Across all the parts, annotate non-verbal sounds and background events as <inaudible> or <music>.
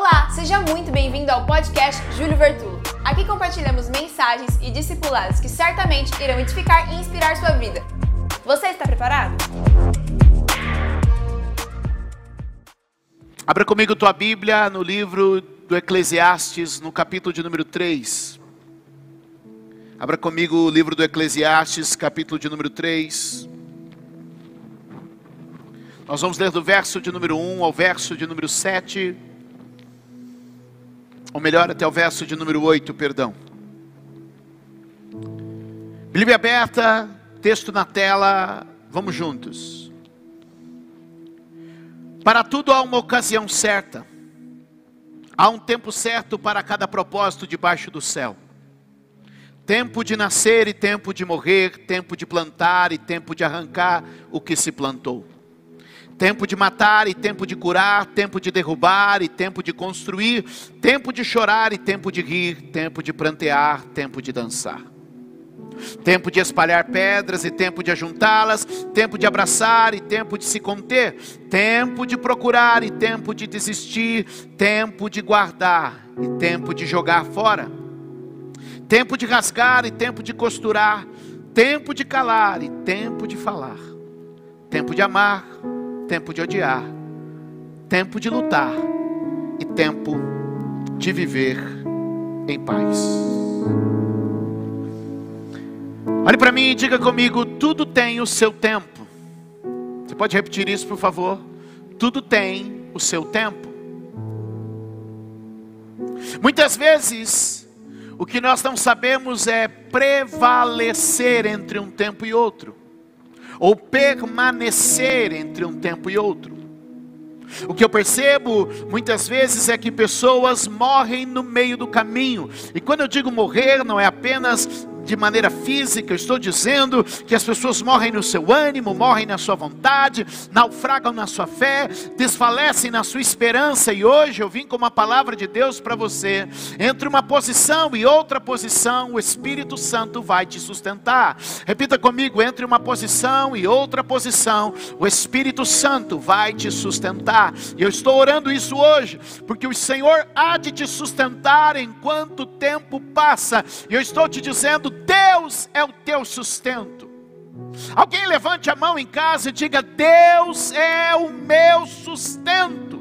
Olá, seja muito bem-vindo ao podcast Júlio Vertulo. Aqui compartilhamos mensagens e discipulados que certamente irão edificar e inspirar sua vida. Você está preparado? Abra comigo tua Bíblia no livro do Eclesiastes, no capítulo de número 3. Abra comigo o livro do Eclesiastes, capítulo de número 3. Nós vamos ler do verso de número 1 ao verso de número 7. Ou melhor, até o verso de número 8, perdão. Bíblia aberta, texto na tela, vamos juntos. Para tudo há uma ocasião certa, há um tempo certo para cada propósito debaixo do céu. Tempo de nascer e tempo de morrer, tempo de plantar e tempo de arrancar o que se plantou. Tempo de matar e tempo de curar, tempo de derrubar e tempo de construir, tempo de chorar e tempo de rir, tempo de prantear, tempo de dançar. Tempo de espalhar pedras e tempo de ajuntá-las, tempo de abraçar e tempo de se conter, tempo de procurar e tempo de desistir, tempo de guardar e tempo de jogar fora. Tempo de rasgar e tempo de costurar, tempo de calar e tempo de falar. Tempo de amar tempo de odiar, tempo de lutar e tempo de viver em paz. Olhe para mim e diga comigo: tudo tem o seu tempo. Você pode repetir isso, por favor? Tudo tem o seu tempo. Muitas vezes, o que nós não sabemos é prevalecer entre um tempo e outro ou permanecer entre um tempo e outro. O que eu percebo muitas vezes é que pessoas morrem no meio do caminho, e quando eu digo morrer, não é apenas de maneira física, eu estou dizendo que as pessoas morrem no seu ânimo, morrem na sua vontade, naufragam na sua fé, desfalecem na sua esperança, e hoje eu vim com uma palavra de Deus para você. Entre uma posição e outra posição, o Espírito Santo vai te sustentar. Repita comigo: entre uma posição e outra posição, o Espírito Santo vai te sustentar. E eu estou orando isso hoje, porque o Senhor há de te sustentar enquanto o tempo passa, e eu estou te dizendo Deus é o teu sustento. Alguém levante a mão em casa e diga: Deus é o meu sustento.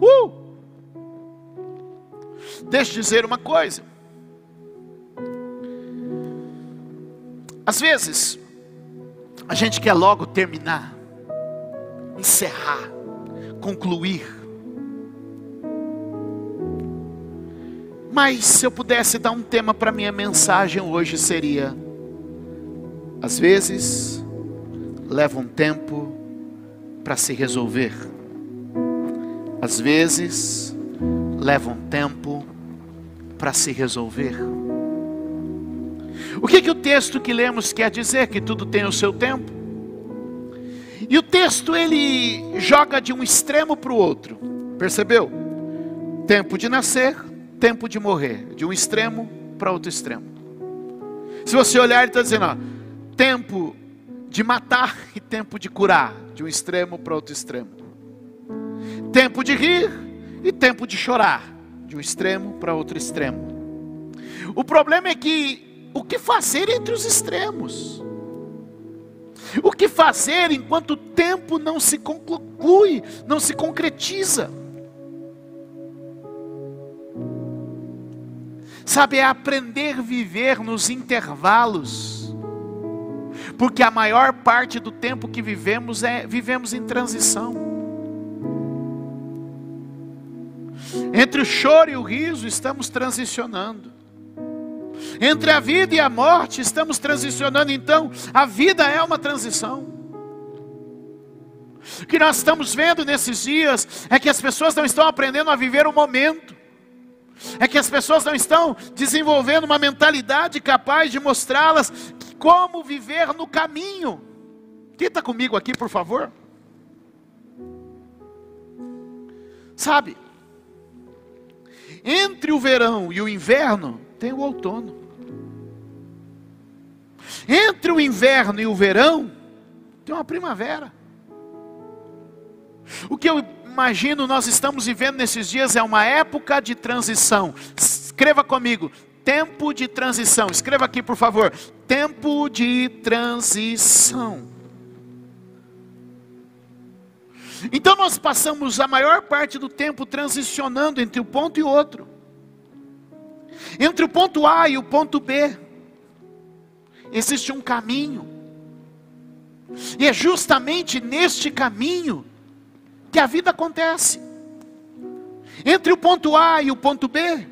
Uh! Deixa eu dizer uma coisa. Às vezes, a gente quer logo terminar, encerrar, concluir. Mas se eu pudesse dar um tema para minha mensagem hoje seria: às vezes leva um tempo para se resolver. Às vezes leva um tempo para se resolver. O que, que o texto que lemos quer dizer? Que tudo tem o seu tempo. E o texto ele joga de um extremo para o outro. Percebeu? Tempo de nascer, tempo de morrer, de um extremo para outro extremo. Se você olhar, ele está dizendo: ó, tempo de matar e tempo de curar, de um extremo para outro extremo. Tempo de rir e tempo de chorar, de um extremo para outro extremo. O problema é que o que fazer entre os extremos? O que fazer enquanto o tempo não se conclui, não se concretiza? Sabe, é aprender a viver nos intervalos. Porque a maior parte do tempo que vivemos é vivemos em transição. Entre o choro e o riso estamos transicionando. Entre a vida e a morte estamos transicionando, então a vida é uma transição. O que nós estamos vendo nesses dias é que as pessoas não estão aprendendo a viver o momento é que as pessoas não estão desenvolvendo uma mentalidade capaz de mostrá-las como viver no caminho. Quem está comigo aqui, por favor? Sabe, entre o verão e o inverno tem o outono. Entre o inverno e o verão tem uma primavera. O que eu imagino nós estamos vivendo nesses dias é uma época de transição. Escreva comigo, tempo de transição. Escreva aqui, por favor, tempo de transição. Então nós passamos a maior parte do tempo transicionando entre um ponto e outro. Entre o ponto A e o ponto B. Existe um caminho. E é justamente neste caminho que a vida acontece. Entre o ponto A e o ponto B,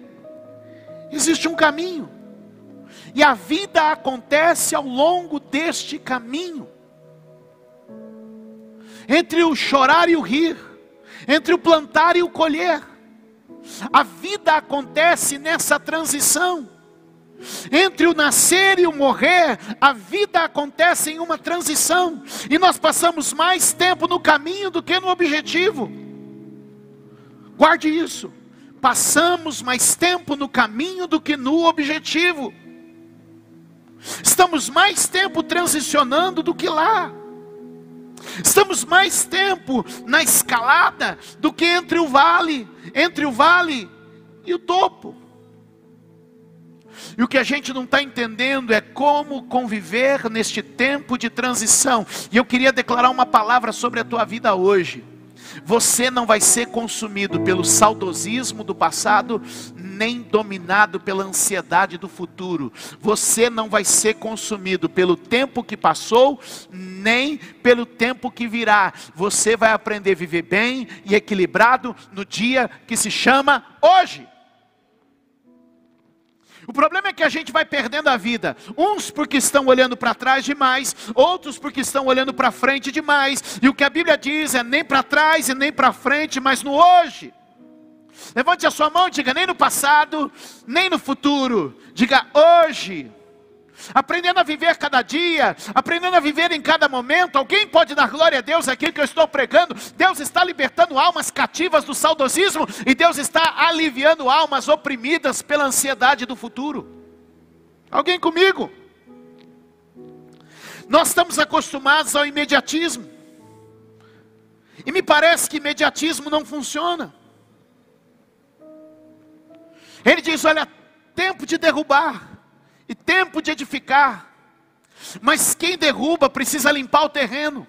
existe um caminho. E a vida acontece ao longo deste caminho. Entre o chorar e o rir, entre o plantar e o colher. A vida acontece nessa transição. Entre o nascer e o morrer, a vida acontece em uma transição, e nós passamos mais tempo no caminho do que no objetivo. Guarde isso. Passamos mais tempo no caminho do que no objetivo. Estamos mais tempo transicionando do que lá. Estamos mais tempo na escalada do que entre o vale, entre o vale e o topo. E o que a gente não está entendendo é como conviver neste tempo de transição. E eu queria declarar uma palavra sobre a tua vida hoje. Você não vai ser consumido pelo saudosismo do passado, nem dominado pela ansiedade do futuro. Você não vai ser consumido pelo tempo que passou, nem pelo tempo que virá. Você vai aprender a viver bem e equilibrado no dia que se chama hoje. O problema é que a gente vai perdendo a vida, uns porque estão olhando para trás demais, outros porque estão olhando para frente demais, e o que a Bíblia diz é nem para trás e nem para frente, mas no hoje. Levante a sua mão e diga: nem no passado, nem no futuro, diga hoje aprendendo a viver cada dia, aprendendo a viver em cada momento. Alguém pode dar glória a Deus aqui que eu estou pregando? Deus está libertando almas cativas do saudosismo e Deus está aliviando almas oprimidas pela ansiedade do futuro. Alguém comigo? Nós estamos acostumados ao imediatismo. E me parece que imediatismo não funciona. Ele diz: olha, tempo de derrubar e tempo de edificar. Mas quem derruba precisa limpar o terreno.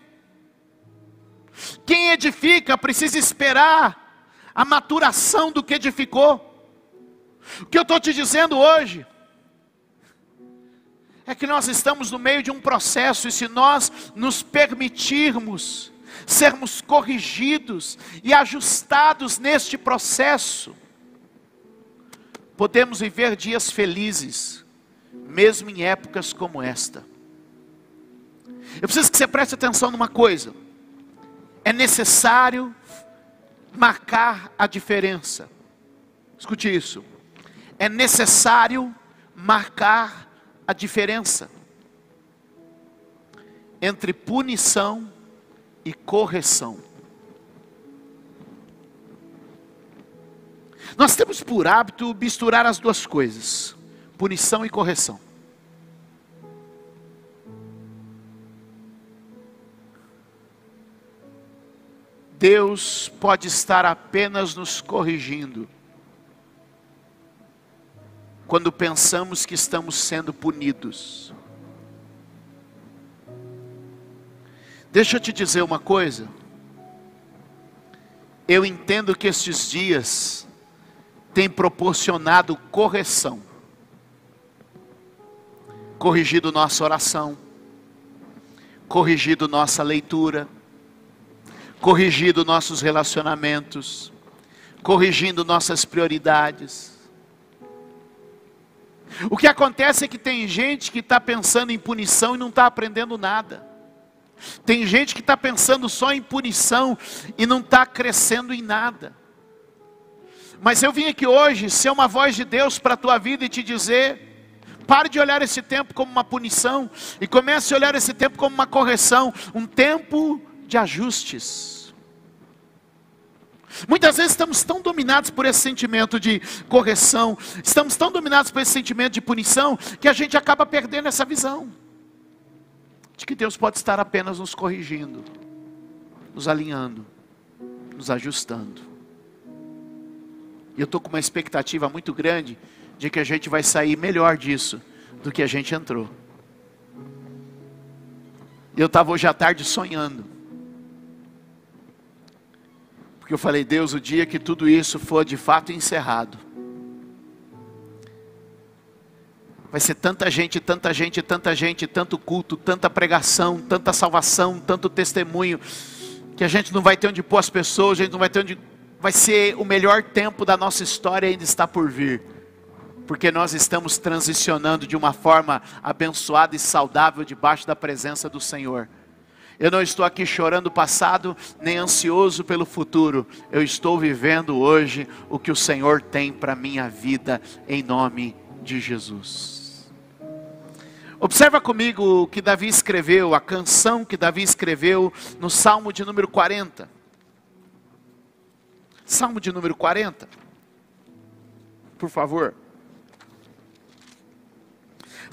Quem edifica precisa esperar a maturação do que edificou. O que eu estou te dizendo hoje é que nós estamos no meio de um processo, e se nós nos permitirmos sermos corrigidos e ajustados neste processo, podemos viver dias felizes mesmo em épocas como esta. Eu preciso que você preste atenção numa coisa. É necessário marcar a diferença. Escute isso. É necessário marcar a diferença entre punição e correção. Nós temos por hábito misturar as duas coisas punição e correção. Deus pode estar apenas nos corrigindo quando pensamos que estamos sendo punidos. Deixa eu te dizer uma coisa. Eu entendo que estes dias têm proporcionado correção corrigido nossa oração, corrigido nossa leitura, corrigido nossos relacionamentos, corrigindo nossas prioridades. O que acontece é que tem gente que está pensando em punição e não está aprendendo nada. Tem gente que está pensando só em punição e não está crescendo em nada. Mas eu vim aqui hoje ser uma voz de Deus para a tua vida e te dizer: Pare de olhar esse tempo como uma punição e comece a olhar esse tempo como uma correção, um tempo de ajustes. Muitas vezes estamos tão dominados por esse sentimento de correção, estamos tão dominados por esse sentimento de punição, que a gente acaba perdendo essa visão de que Deus pode estar apenas nos corrigindo, nos alinhando. nos ajustando. E eu estou com uma expectativa muito grande de que a gente vai sair melhor disso do que a gente entrou. Eu estava hoje à tarde sonhando. Porque eu falei, Deus, o dia que tudo isso for de fato encerrado, vai ser tanta gente, tanta gente, tanta gente, tanto culto, tanta pregação, tanta salvação, tanto testemunho, que a gente não vai ter onde pôr as pessoas, a gente não vai ter onde. Vai ser o melhor tempo da nossa história ainda está por vir porque nós estamos transicionando de uma forma abençoada e saudável debaixo da presença do Senhor. Eu não estou aqui chorando o passado, nem ansioso pelo futuro. Eu estou vivendo hoje o que o Senhor tem para a minha vida, em nome de Jesus. Observa comigo o que Davi escreveu, a canção que Davi escreveu no Salmo de número 40. Salmo de número 40. Por favor.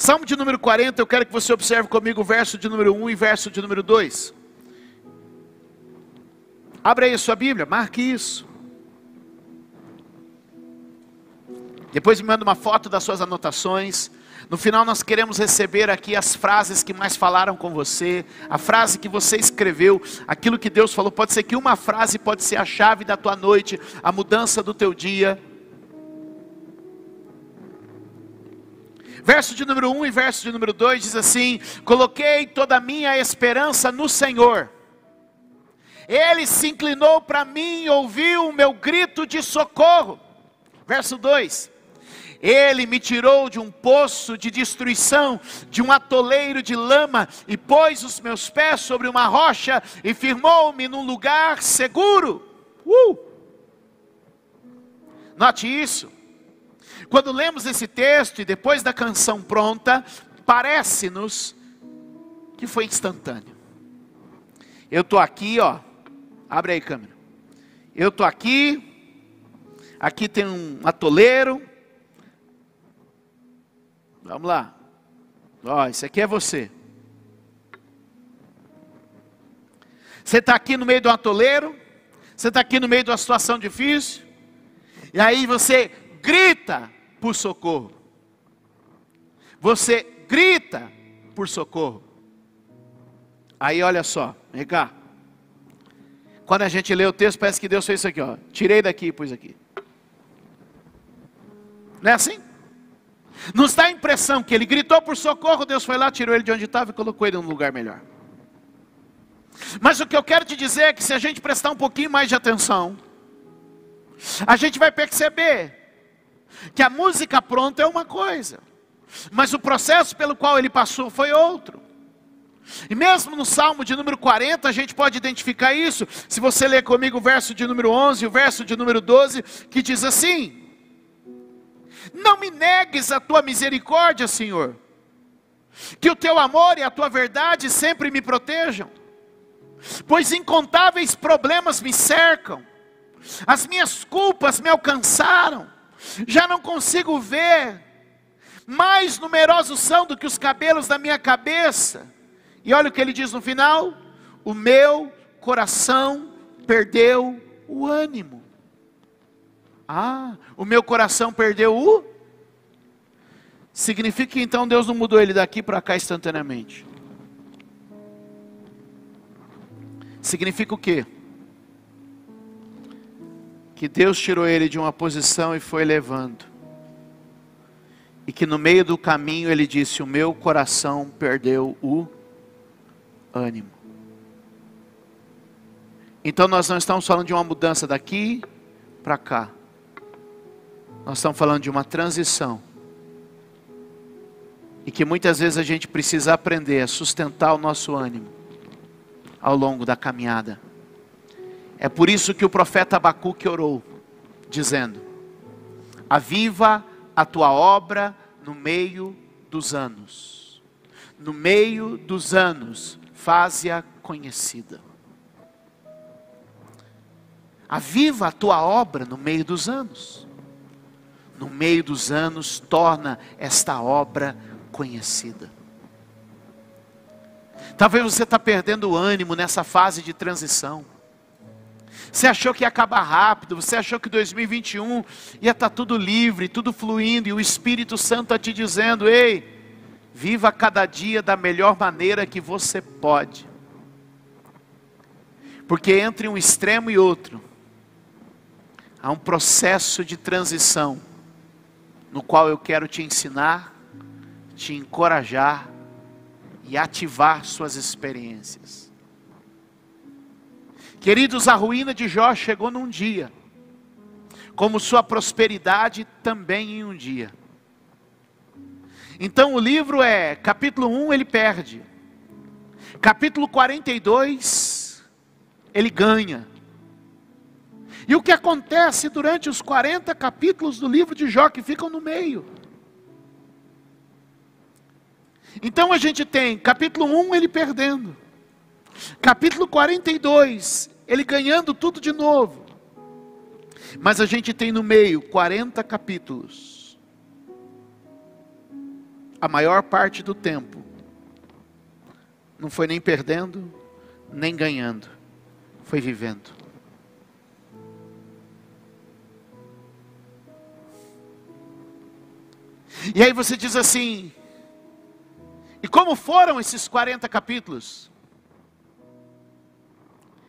Salmo de número 40, eu quero que você observe comigo o verso de número 1 e verso de número 2. Abra aí a sua Bíblia, marque isso. Depois me manda uma foto das suas anotações. No final nós queremos receber aqui as frases que mais falaram com você, a frase que você escreveu, aquilo que Deus falou. Pode ser que uma frase pode ser a chave da tua noite, a mudança do teu dia. Verso de número 1 e verso de número 2 diz assim: Coloquei toda a minha esperança no Senhor. Ele se inclinou para mim e ouviu o meu grito de socorro. Verso 2: Ele me tirou de um poço de destruição, de um atoleiro de lama, e pôs os meus pés sobre uma rocha e firmou-me num lugar seguro. Uh! Note isso. Quando lemos esse texto e depois da canção pronta, parece-nos que foi instantâneo. Eu estou aqui, ó. Abre aí, câmera. Eu estou aqui. Aqui tem um atoleiro. Vamos lá. Ó, isso aqui é você. Você está aqui no meio do atoleiro. Você está aqui no meio de uma situação difícil. E aí você grita por socorro. Você grita por socorro. Aí olha só, vem cá. Quando a gente lê o texto, parece que Deus fez isso aqui, ó. Tirei daqui e pus aqui. Não é assim? Nos dá a impressão que ele gritou por socorro, Deus foi lá, tirou ele de onde estava e colocou ele num lugar melhor. Mas o que eu quero te dizer é que se a gente prestar um pouquinho mais de atenção, a gente vai perceber que a música pronta é uma coisa, mas o processo pelo qual ele passou foi outro. E mesmo no Salmo de número 40, a gente pode identificar isso. Se você ler comigo o verso de número 11 e o verso de número 12, que diz assim: Não me negues a tua misericórdia, Senhor, que o teu amor e a tua verdade sempre me protejam, pois incontáveis problemas me cercam, as minhas culpas me alcançaram já não consigo ver, mais numerosos são do que os cabelos da minha cabeça. E olha o que ele diz no final: o meu coração perdeu o ânimo. Ah, o meu coração perdeu o. Significa que então Deus não mudou ele daqui para cá instantaneamente. Significa o quê? Que Deus tirou ele de uma posição e foi levando. E que no meio do caminho ele disse: O meu coração perdeu o ânimo. Então nós não estamos falando de uma mudança daqui para cá. Nós estamos falando de uma transição. E que muitas vezes a gente precisa aprender a sustentar o nosso ânimo ao longo da caminhada. É por isso que o profeta Abacuque orou, dizendo: Aviva a tua obra no meio dos anos. No meio dos anos, faze-a conhecida. Aviva a tua obra no meio dos anos. No meio dos anos, torna esta obra conhecida. Talvez você está perdendo o ânimo nessa fase de transição. Você achou que ia acabar rápido, você achou que 2021 ia estar tá tudo livre, tudo fluindo, e o Espírito Santo está te dizendo: ei, viva cada dia da melhor maneira que você pode. Porque entre um extremo e outro, há um processo de transição, no qual eu quero te ensinar, te encorajar e ativar suas experiências. Queridos, a ruína de Jó chegou num dia, como sua prosperidade também em um dia. Então o livro é, capítulo 1 ele perde, capítulo 42 ele ganha. E o que acontece durante os 40 capítulos do livro de Jó que ficam no meio? Então a gente tem capítulo 1 ele perdendo, capítulo 42 ele ganhando tudo de novo. Mas a gente tem no meio 40 capítulos. A maior parte do tempo não foi nem perdendo, nem ganhando, foi vivendo. E aí você diz assim: e como foram esses 40 capítulos?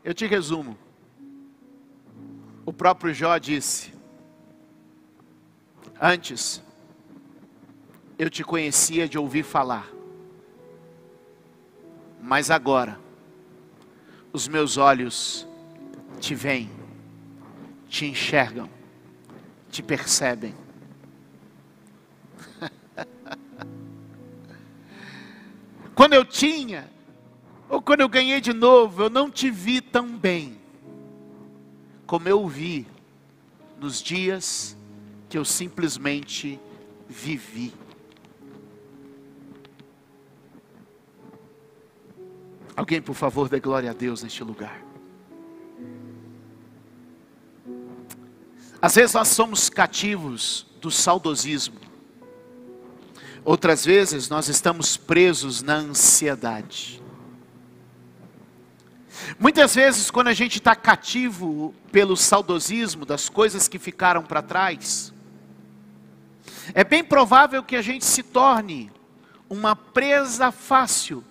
Eu te resumo. O próprio Jó disse: Antes, eu te conhecia de ouvir falar, mas agora, os meus olhos te veem, te enxergam, te percebem. <laughs> Quando eu tinha ou quando eu ganhei de novo, eu não te vi tão bem como eu vi nos dias que eu simplesmente vivi. Alguém, por favor, dê glória a Deus neste lugar. Às vezes nós somos cativos do saudosismo. Outras vezes nós estamos presos na ansiedade. Muitas vezes, quando a gente está cativo pelo saudosismo das coisas que ficaram para trás, é bem provável que a gente se torne uma presa fácil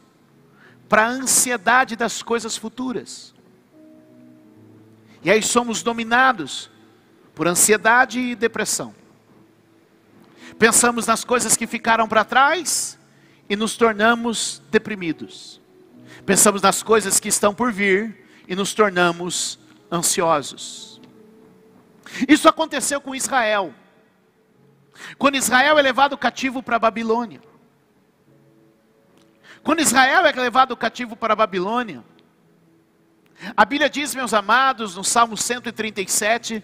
para a ansiedade das coisas futuras. E aí somos dominados por ansiedade e depressão. Pensamos nas coisas que ficaram para trás e nos tornamos deprimidos. Pensamos nas coisas que estão por vir e nos tornamos ansiosos. Isso aconteceu com Israel. Quando Israel é levado cativo para a Babilônia. Quando Israel é levado cativo para a Babilônia, a Bíblia diz, meus amados, no Salmo 137,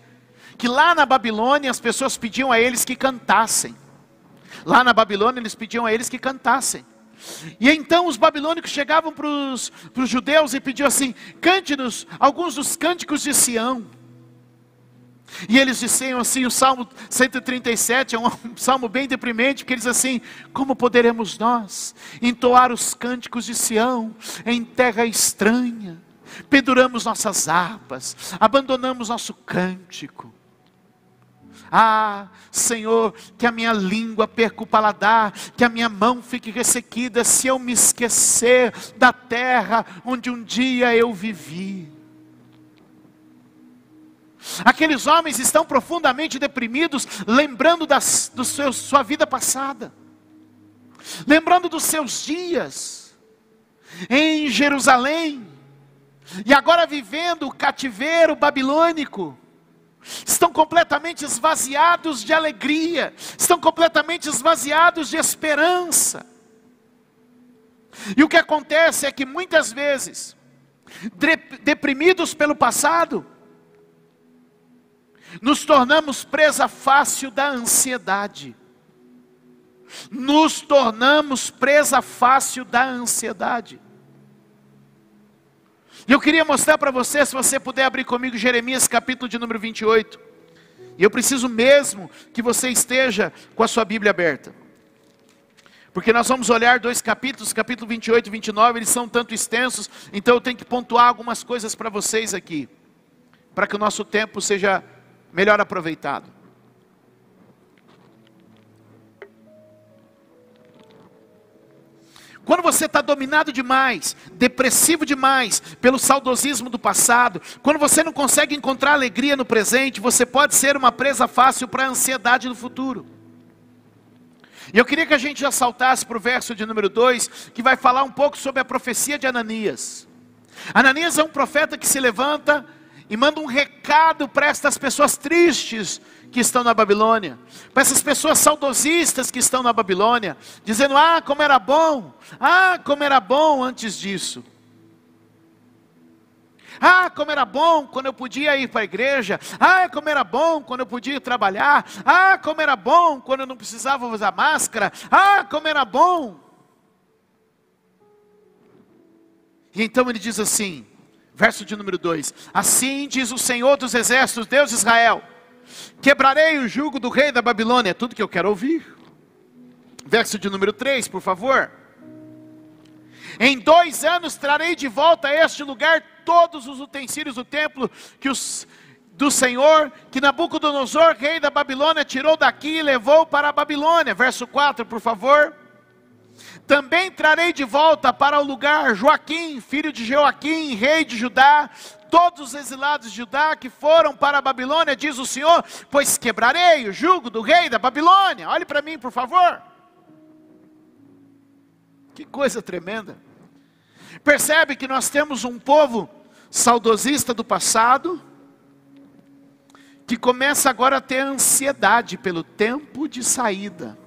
que lá na Babilônia as pessoas pediam a eles que cantassem. Lá na Babilônia eles pediam a eles que cantassem. E então os babilônicos chegavam para os judeus e pediam assim: cante-nos alguns dos cânticos de Sião. E eles diziam assim: o Salmo 137 é um <laughs> salmo bem deprimente, porque eles assim: como poderemos nós entoar os cânticos de Sião em terra estranha? Penduramos nossas harpas, abandonamos nosso cântico. Ah, Senhor, que a minha língua perca o paladar, que a minha mão fique ressequida, se eu me esquecer da terra onde um dia eu vivi. Aqueles homens estão profundamente deprimidos, lembrando seu, sua vida passada, lembrando dos seus dias em Jerusalém, e agora vivendo o cativeiro babilônico estão completamente esvaziados de alegria, estão completamente esvaziados de esperança. E o que acontece é que muitas vezes, deprimidos pelo passado, nos tornamos presa fácil da ansiedade. Nos tornamos presa fácil da ansiedade. E eu queria mostrar para você, se você puder abrir comigo Jeremias capítulo de número 28. E eu preciso mesmo que você esteja com a sua Bíblia aberta. Porque nós vamos olhar dois capítulos, capítulo 28 e 29, eles são tanto extensos, então eu tenho que pontuar algumas coisas para vocês aqui. para que o nosso tempo seja melhor aproveitado. Quando você está dominado demais, depressivo demais pelo saudosismo do passado, quando você não consegue encontrar alegria no presente, você pode ser uma presa fácil para a ansiedade do futuro. E eu queria que a gente já saltasse para o verso de número 2, que vai falar um pouco sobre a profecia de Ananias. Ananias é um profeta que se levanta e manda um recado para estas pessoas tristes que estão na Babilônia, para essas pessoas saudosistas que estão na Babilônia, dizendo: Ah, como era bom, ah, como era bom antes disso. Ah, como era bom quando eu podia ir para a igreja. Ah, como era bom quando eu podia trabalhar. Ah, como era bom quando eu não precisava usar máscara. Ah, como era bom. E então ele diz assim, verso de número 2: Assim diz o Senhor dos exércitos, Deus de Israel Quebrarei o jugo do rei da Babilônia. É tudo que eu quero ouvir. Verso de número 3, por favor. Em dois anos trarei de volta a este lugar todos os utensílios do templo que os, do Senhor, que Nabucodonosor, rei da Babilônia, tirou daqui e levou para a Babilônia. Verso 4, por favor. Também trarei de volta para o lugar Joaquim, filho de Joaquim, rei de Judá, todos os exilados de Judá que foram para a Babilônia, diz o Senhor, pois quebrarei o jugo do rei da Babilônia. Olhe para mim, por favor. Que coisa tremenda. Percebe que nós temos um povo saudosista do passado, que começa agora a ter ansiedade pelo tempo de saída.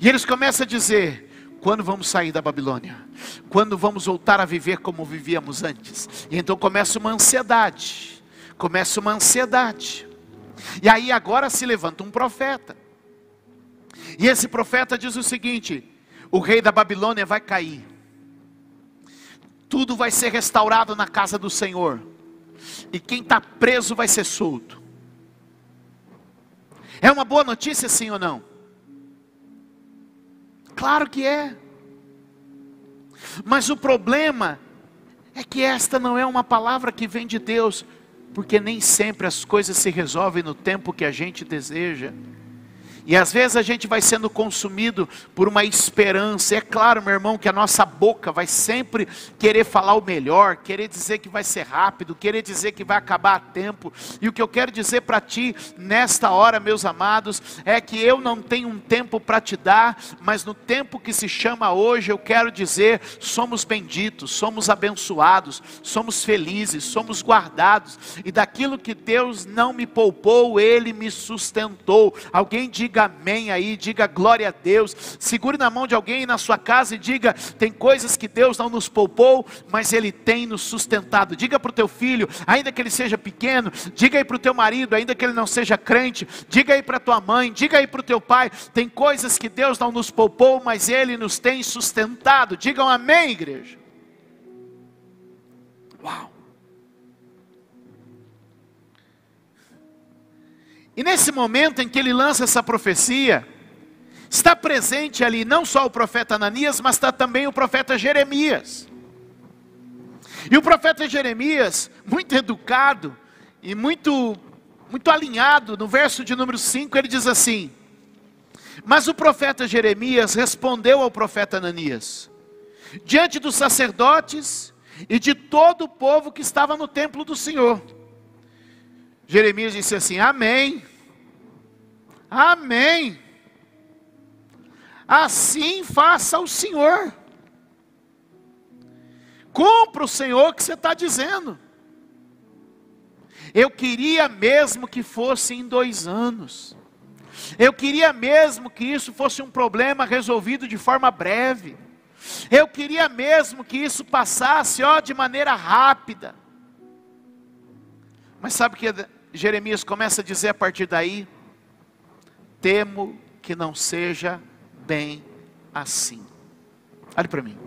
E eles começam a dizer: quando vamos sair da Babilônia? Quando vamos voltar a viver como vivíamos antes? E então começa uma ansiedade. Começa uma ansiedade. E aí agora se levanta um profeta. E esse profeta diz o seguinte: o rei da Babilônia vai cair. Tudo vai ser restaurado na casa do Senhor. E quem está preso vai ser solto. É uma boa notícia, sim ou não? Claro que é. Mas o problema é que esta não é uma palavra que vem de Deus, porque nem sempre as coisas se resolvem no tempo que a gente deseja. E às vezes a gente vai sendo consumido por uma esperança. É claro, meu irmão, que a nossa boca vai sempre querer falar o melhor, querer dizer que vai ser rápido, querer dizer que vai acabar a tempo. E o que eu quero dizer para ti nesta hora, meus amados, é que eu não tenho um tempo para te dar, mas no tempo que se chama hoje, eu quero dizer: somos benditos, somos abençoados, somos felizes, somos guardados. E daquilo que Deus não me poupou, Ele me sustentou. Alguém diga diga amém aí, diga glória a Deus. Segure na mão de alguém na sua casa e diga: tem coisas que Deus não nos poupou, mas Ele tem nos sustentado. Diga para o teu filho, ainda que ele seja pequeno, diga aí para o teu marido, ainda que ele não seja crente, diga aí para tua mãe, diga aí para o teu pai: tem coisas que Deus não nos poupou, mas Ele nos tem sustentado. Digam amém, igreja. Uau! E nesse momento em que ele lança essa profecia, está presente ali não só o profeta Ananias, mas está também o profeta Jeremias. E o profeta Jeremias, muito educado e muito muito alinhado, no verso de número 5, ele diz assim: Mas o profeta Jeremias respondeu ao profeta Ananias, diante dos sacerdotes e de todo o povo que estava no templo do Senhor. Jeremias disse assim: Amém. Amém. Assim faça o Senhor. Cumpra o Senhor que você está dizendo. Eu queria mesmo que fosse em dois anos. Eu queria mesmo que isso fosse um problema resolvido de forma breve. Eu queria mesmo que isso passasse, ó, de maneira rápida. Mas sabe o que Jeremias começa a dizer a partir daí? Temo que não seja bem assim. Olhe para mim.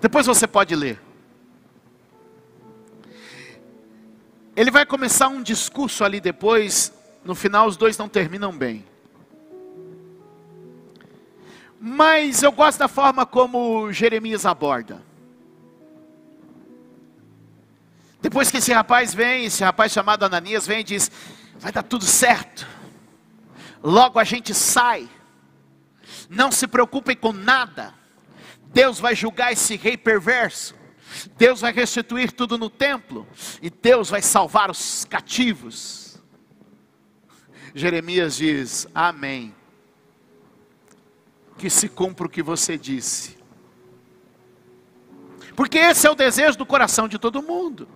Depois você pode ler. Ele vai começar um discurso ali depois, no final os dois não terminam bem. Mas eu gosto da forma como Jeremias aborda. Depois que esse rapaz vem, esse rapaz chamado Ananias vem e diz: Vai dar tudo certo, logo a gente sai, não se preocupem com nada, Deus vai julgar esse rei perverso, Deus vai restituir tudo no templo, e Deus vai salvar os cativos. Jeremias diz: Amém. Que se cumpra o que você disse. Porque esse é o desejo do coração de todo mundo.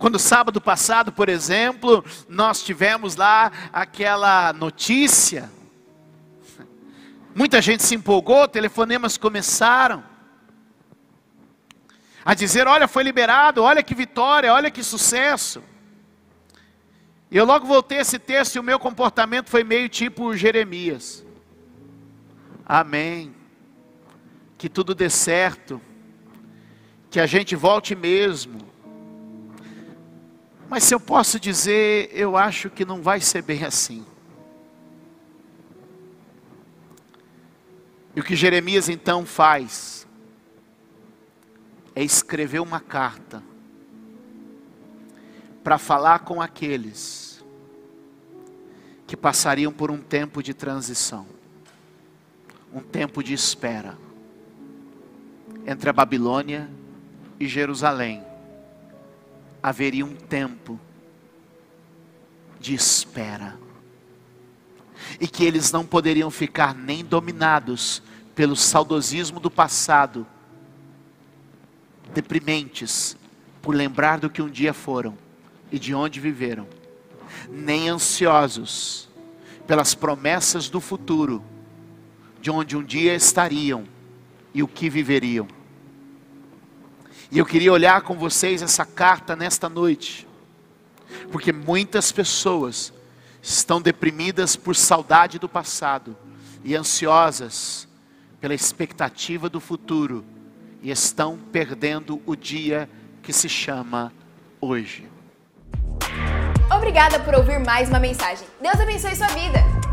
Quando sábado passado, por exemplo, nós tivemos lá aquela notícia, muita gente se empolgou, telefonemas começaram a dizer: olha, foi liberado, olha que vitória, olha que sucesso. E eu logo voltei esse texto e o meu comportamento foi meio tipo Jeremias. Amém. Que tudo dê certo. Que a gente volte mesmo. Mas se eu posso dizer, eu acho que não vai ser bem assim. E o que Jeremias então faz é escrever uma carta para falar com aqueles que passariam por um tempo de transição, um tempo de espera entre a Babilônia e Jerusalém haveria um tempo de espera. E que eles não poderiam ficar nem dominados pelo saudosismo do passado, deprimentes por lembrar do que um dia foram e de onde viveram, nem ansiosos pelas promessas do futuro, de onde um dia estariam e o que viveriam. E eu queria olhar com vocês essa carta nesta noite, porque muitas pessoas estão deprimidas por saudade do passado e ansiosas pela expectativa do futuro e estão perdendo o dia que se chama hoje. Obrigada por ouvir mais uma mensagem. Deus abençoe sua vida.